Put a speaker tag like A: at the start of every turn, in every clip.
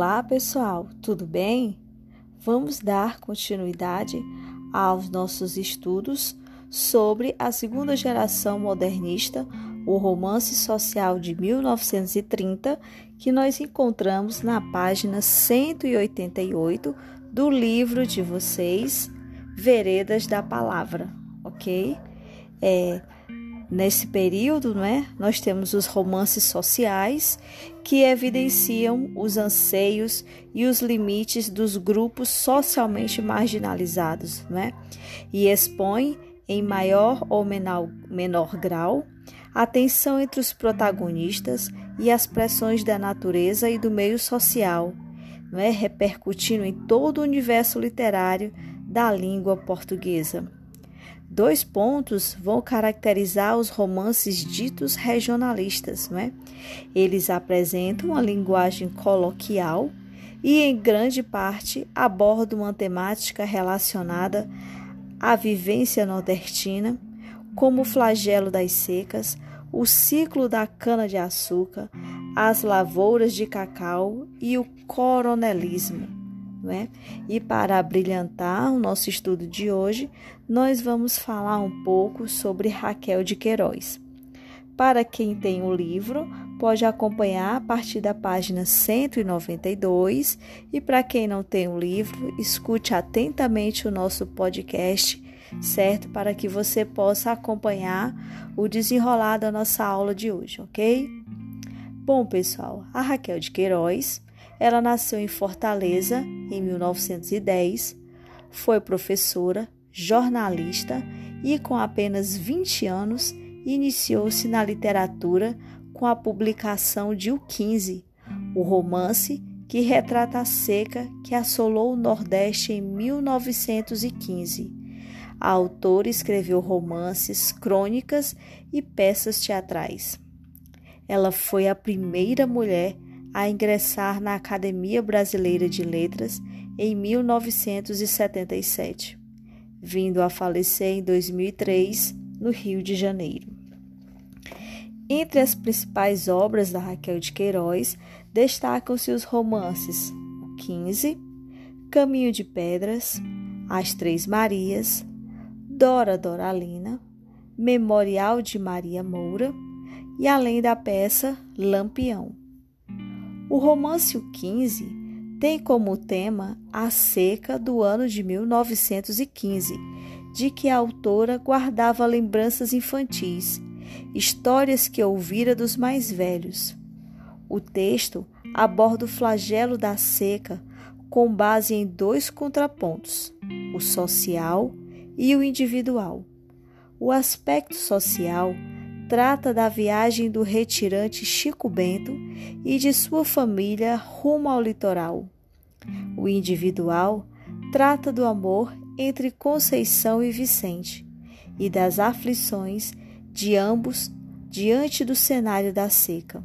A: Olá, pessoal, tudo bem? Vamos dar continuidade aos nossos estudos sobre a segunda geração modernista, o romance social de 1930, que nós encontramos na página 188 do livro de vocês, Veredas da Palavra, ok? É, Nesse período, né, nós temos os romances sociais que evidenciam os anseios e os limites dos grupos socialmente marginalizados, né, e expõem em maior ou menor, menor grau a tensão entre os protagonistas e as pressões da natureza e do meio social, né, repercutindo em todo o universo literário da língua portuguesa. Dois pontos vão caracterizar os romances ditos regionalistas, não é? Eles apresentam uma linguagem coloquial e, em grande parte, abordam uma temática relacionada à vivência nordestina, como o flagelo das secas, o ciclo da cana-de-açúcar, as lavouras de cacau e o coronelismo. Né? E para brilhantar o nosso estudo de hoje, nós vamos falar um pouco sobre Raquel de Queiroz. Para quem tem o livro, pode acompanhar a partir da página 192 e para quem não tem o livro, escute atentamente o nosso podcast, certo? Para que você possa acompanhar o desenrolar da nossa aula de hoje, ok? Bom, pessoal, a Raquel de Queiroz ela nasceu em Fortaleza em 1910, foi professora, jornalista e, com apenas 20 anos, iniciou-se na literatura com a publicação de O 15, o romance que retrata a seca que assolou o Nordeste em 1915. A autora escreveu romances, crônicas e peças teatrais. Ela foi a primeira mulher a ingressar na Academia Brasileira de Letras em 1977, vindo a falecer em 2003 no Rio de Janeiro. Entre as principais obras da Raquel de Queiroz destacam-se os romances O 15, Caminho de Pedras, As Três Marias, Dora Doralina, Memorial de Maria Moura e além da peça Lampião. O romance O 15 tem como tema a seca do ano de 1915, de que a autora guardava lembranças infantis, histórias que ouvira dos mais velhos. O texto aborda o flagelo da seca com base em dois contrapontos, o social e o individual. O aspecto social trata da viagem do retirante Chico Bento e de sua família rumo ao litoral. O individual trata do amor entre Conceição e Vicente e das aflições de ambos diante do cenário da seca.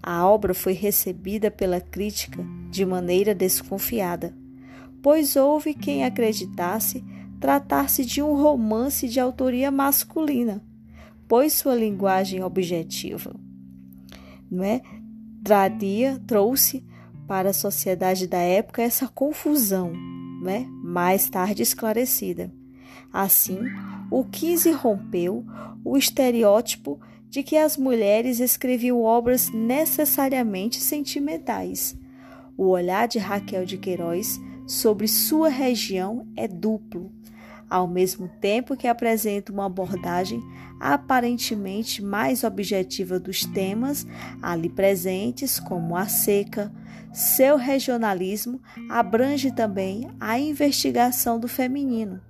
A: A obra foi recebida pela crítica de maneira desconfiada, pois houve quem acreditasse tratar-se de um romance de autoria masculina pois sua linguagem objetiva, não é? Traria, trouxe para a sociedade da época essa confusão, né? mais tarde esclarecida. Assim, o 15 rompeu o estereótipo de que as mulheres escreviam obras necessariamente sentimentais. O olhar de Raquel de Queiroz sobre sua região é duplo ao mesmo tempo que apresenta uma abordagem aparentemente mais objetiva dos temas ali presentes, como a seca. Seu regionalismo abrange também a investigação do feminino.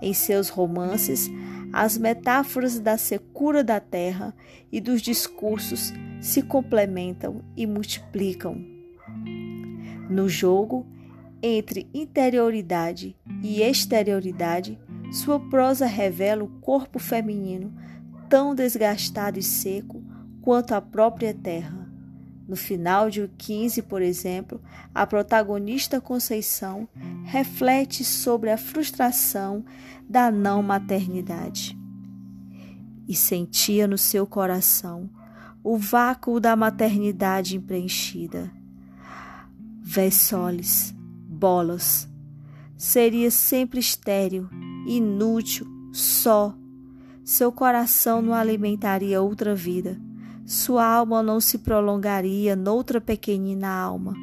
A: Em seus romances, as metáforas da secura da terra e dos discursos se complementam e multiplicam. No jogo, entre interioridade e exterioridade, sua prosa revela o corpo feminino tão desgastado e seco quanto a própria terra. No final de O 15, por exemplo, a protagonista Conceição reflete sobre a frustração da não maternidade. E sentia no seu coração o vácuo da maternidade impreenchida Vessoles, bolas. Seria sempre estéril, inútil, só. Seu coração não alimentaria outra vida. Sua alma não se prolongaria noutra pequenina alma,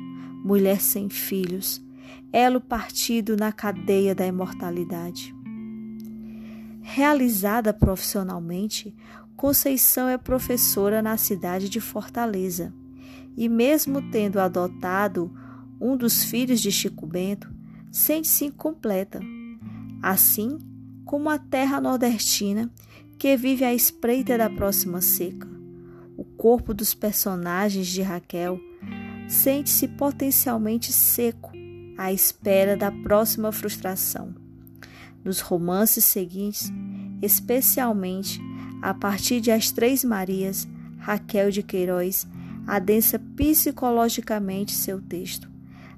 A: mulher sem filhos, elo partido na cadeia da imortalidade. Realizada profissionalmente, Conceição é professora na cidade de Fortaleza e, mesmo tendo adotado um dos filhos de Chico Bento, sente-se incompleta, assim como a terra nordestina que vive à espreita da próxima seca. O corpo dos personagens de Raquel sente-se potencialmente seco à espera da próxima frustração. Nos romances seguintes, especialmente a partir de As Três Marias, Raquel de Queiroz adensa psicologicamente seu texto.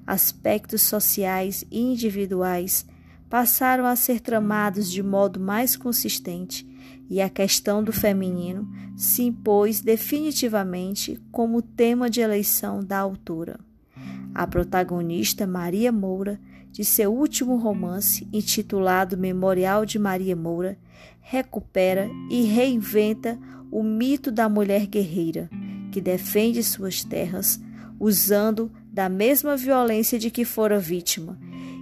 A: Aspectos sociais e individuais passaram a ser tramados de modo mais consistente e a questão do feminino se impôs definitivamente como tema de eleição da autora. A protagonista Maria Moura, de seu último romance, intitulado Memorial de Maria Moura, recupera e reinventa o mito da mulher guerreira, que defende suas terras, usando da mesma violência de que fora vítima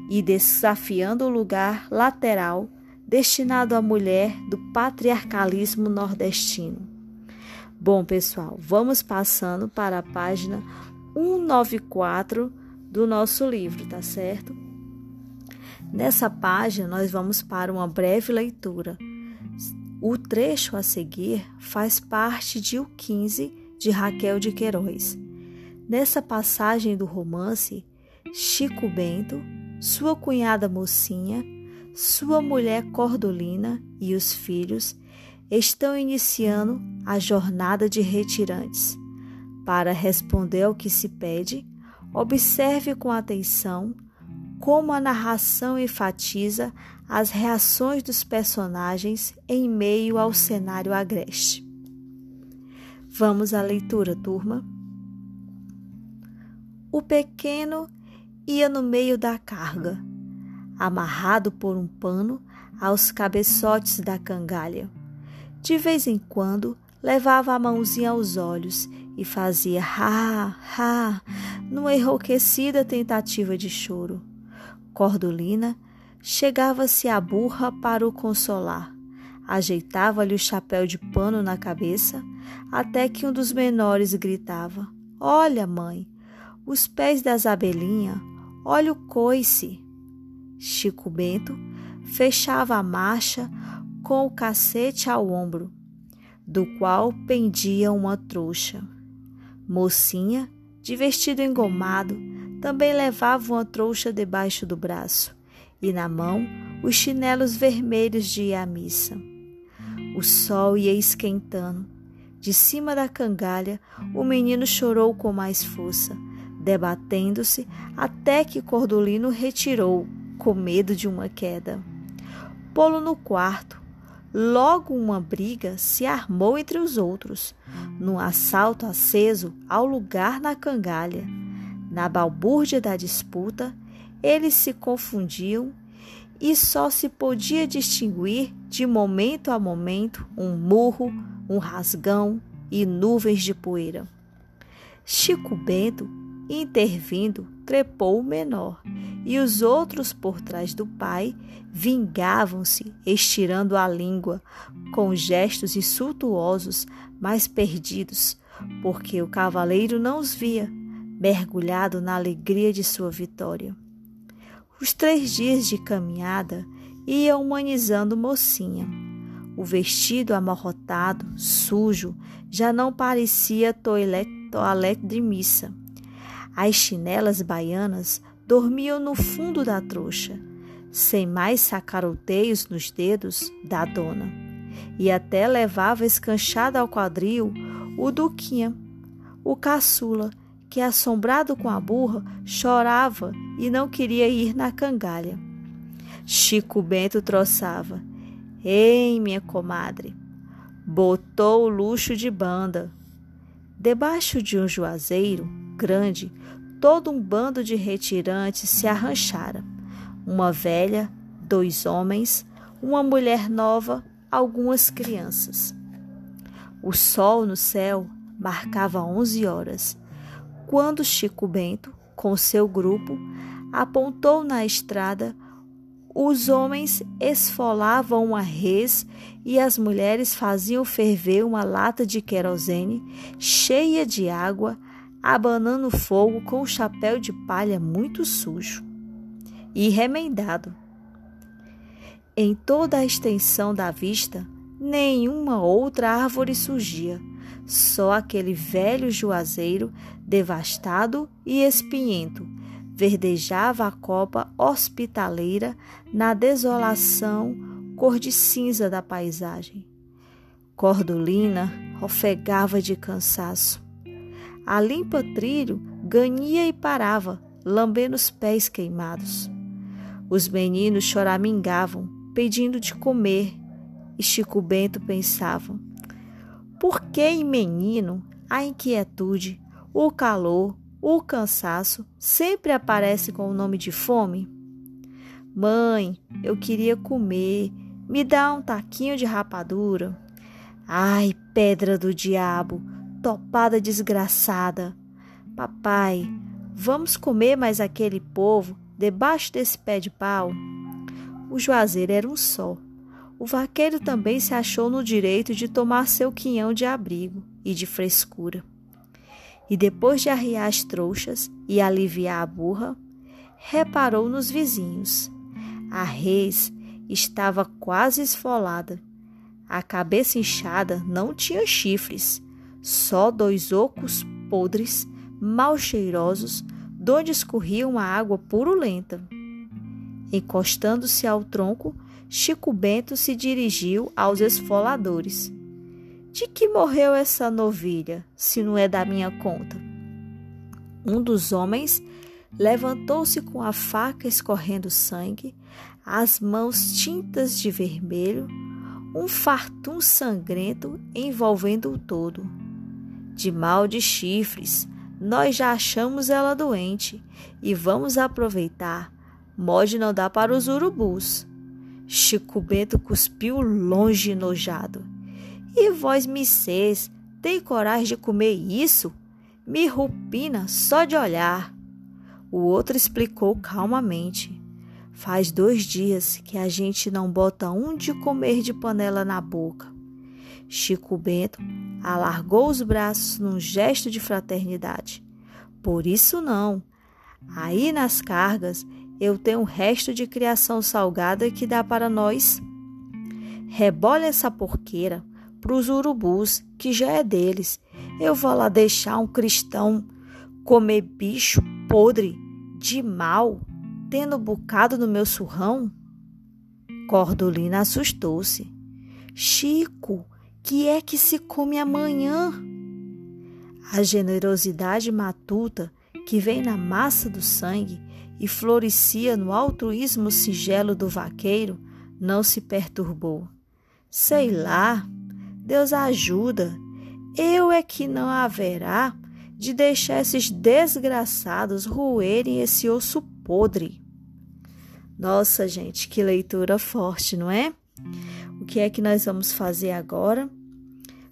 A: e desafiando o lugar lateral destinado à mulher do patriarcalismo nordestino. Bom, pessoal, vamos passando para a página 194 do nosso livro, tá certo? Nessa página, nós vamos para uma breve leitura o trecho a seguir faz parte de O 15 de Raquel de Queiroz. Nessa passagem do romance, Chico Bento, sua cunhada Mocinha, sua mulher Cordolina e os filhos estão iniciando a jornada de retirantes. Para responder ao que se pede, observe com atenção como a narração enfatiza as reações dos personagens em meio ao cenário agreste. Vamos à leitura, turma. O pequeno ia no meio da carga, amarrado por um pano aos cabeçotes da cangalha. De vez em quando levava a mãozinha aos olhos e fazia ha, ha, numa enrouquecida tentativa de choro. Cordolina chegava-se à burra para o consolar. Ajeitava-lhe o chapéu de pano na cabeça, até que um dos menores gritava: Olha, mãe, os pés da Zabelinha, olha o coice. Chico Bento fechava a marcha com o cacete ao ombro, do qual pendia uma trouxa. Mocinha, de vestido engomado, também levava uma trouxa debaixo do braço e na mão os chinelos vermelhos de ir à missa. O sol ia esquentando. De cima da cangalha, o menino chorou com mais força, debatendo-se até que Cordolino retirou, com medo de uma queda. Pô-lo no quarto. Logo uma briga se armou entre os outros, num assalto aceso ao lugar na cangalha. Na balbúrdia da disputa, eles se confundiam e só se podia distinguir de momento a momento um murro, um rasgão e nuvens de poeira. Chico Bento, intervindo, trepou o menor, e os outros por trás do pai vingavam-se, estirando a língua, com gestos insultuosos, mas perdidos, porque o cavaleiro não os via, mergulhado na alegria de sua vitória. Os três dias de caminhada iam humanizando mocinha. O vestido amarrotado, sujo, já não parecia toilette, de missa. As chinelas baianas dormiam no fundo da trouxa, sem mais sacaroteios nos dedos da dona, e até levava escanchada ao quadril o Duquinha, o caçula, que, assombrado com a burra, chorava e não queria ir na cangalha. Chico Bento troçava. Ei, minha comadre, botou o luxo de banda. Debaixo de um juazeiro grande, todo um bando de retirantes se arranchara. Uma velha, dois homens, uma mulher nova, algumas crianças. O sol no céu marcava onze horas, quando Chico Bento, com seu grupo, apontou na estrada os homens esfolavam uma res e as mulheres faziam ferver uma lata de querosene cheia de água, abanando o fogo com um chapéu de palha muito sujo e remendado. Em toda a extensão da vista, nenhuma outra árvore surgia, só aquele velho juazeiro devastado e espinhento verdejava a copa hospitaleira na desolação cor de cinza da paisagem. Cordolina ofegava de cansaço. A limpa trilho ganhia e parava, lambendo os pés queimados. Os meninos choramingavam, pedindo de comer, e Chico Bento pensava: por que em menino a inquietude, o calor, o cansaço sempre aparece com o nome de fome? Mãe, eu queria comer, me dá um taquinho de rapadura. Ai, pedra do diabo, topada desgraçada. Papai, vamos comer mais aquele povo debaixo desse pé de pau? O juazeiro era um só. O vaqueiro também se achou no direito de tomar seu quinhão de abrigo e de frescura e depois de arriar as trouxas e aliviar a burra, reparou nos vizinhos. A res estava quase esfolada. A cabeça inchada não tinha chifres, só dois ocos podres, mal cheirosos, donde escorria uma água purulenta. Encostando-se ao tronco, Chico Bento se dirigiu aos esfoladores. De que morreu essa novilha, se não é da minha conta? Um dos homens levantou-se com a faca escorrendo sangue, as mãos tintas de vermelho, um fartum sangrento envolvendo o todo. De mal de chifres, nós já achamos ela doente e vamos aproveitar. Mode não dá para os urubus. Chico Bento cuspiu longe nojado. E vós, missês, tem coragem de comer isso? Me rupina só de olhar. O outro explicou calmamente. Faz dois dias que a gente não bota um de comer de panela na boca. Chico Bento alargou os braços num gesto de fraternidade. Por isso não. Aí nas cargas eu tenho um resto de criação salgada que dá para nós. Rebole essa porqueira, para os urubus, que já é deles. Eu vou lá deixar um cristão comer bicho podre de mal, tendo bocado no meu surrão? Cordolina assustou-se. Chico, que é que se come amanhã? A generosidade matuta que vem na massa do sangue e florescia no altruísmo singelo do vaqueiro não se perturbou. Sei lá, Deus ajuda. Eu é que não haverá de deixar esses desgraçados roerem esse osso podre. Nossa, gente, que leitura forte, não é? O que é que nós vamos fazer agora?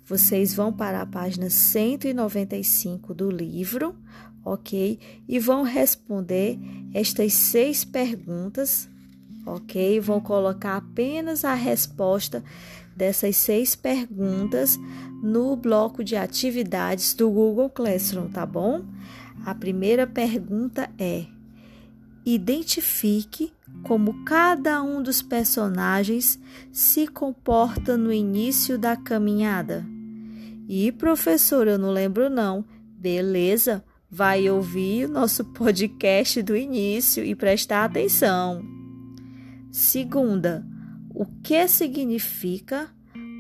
A: Vocês vão para a página 195 do livro, ok? E vão responder estas seis perguntas, ok? Vão colocar apenas a resposta dessas seis perguntas no bloco de atividades do Google Classroom, tá bom? A primeira pergunta é: identifique como cada um dos personagens se comporta no início da caminhada. E professor, eu não lembro não. Beleza, vai ouvir nosso podcast do início e prestar atenção. Segunda, o que significa,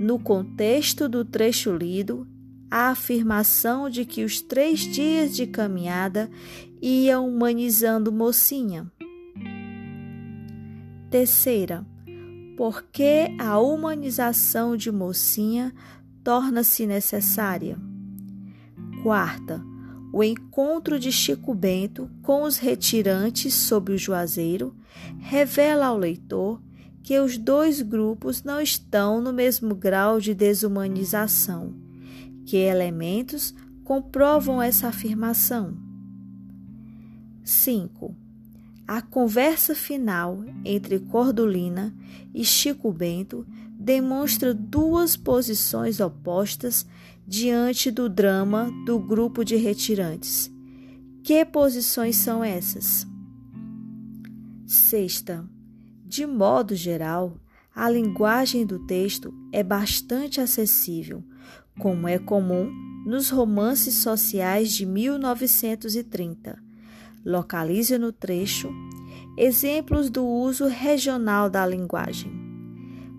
A: no contexto do trecho lido, a afirmação de que os três dias de caminhada iam humanizando mocinha. Terceira, por que a humanização de mocinha torna-se necessária? Quarta, o encontro de Chico Bento com os retirantes sob o Juazeiro revela ao leitor que os dois grupos não estão no mesmo grau de desumanização. Que elementos comprovam essa afirmação? 5. A conversa final entre Cordulina e Chico Bento demonstra duas posições opostas diante do drama do grupo de retirantes. Que posições são essas? Sexta, de modo geral, a linguagem do texto é bastante acessível, como é comum nos romances sociais de 1930. Localize no trecho exemplos do uso regional da linguagem.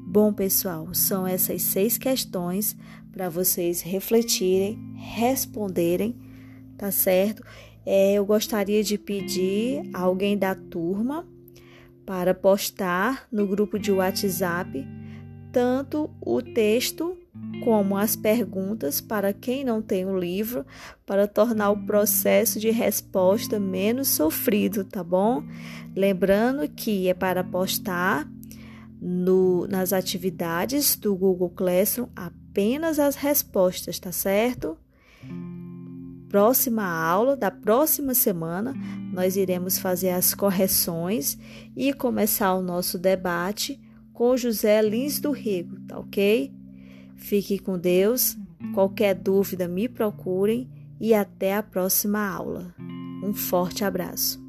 A: Bom, pessoal, são essas seis questões para vocês refletirem, responderem, tá certo? É, eu gostaria de pedir a alguém da turma para postar no grupo de WhatsApp tanto o texto como as perguntas para quem não tem o livro, para tornar o processo de resposta menos sofrido, tá bom? Lembrando que é para postar no, nas atividades do Google Classroom apenas as respostas, tá certo? próxima aula, da próxima semana, nós iremos fazer as correções e começar o nosso debate com José Lins do Rego, tá ok? Fique com Deus. Qualquer dúvida, me procurem e até a próxima aula. Um forte abraço.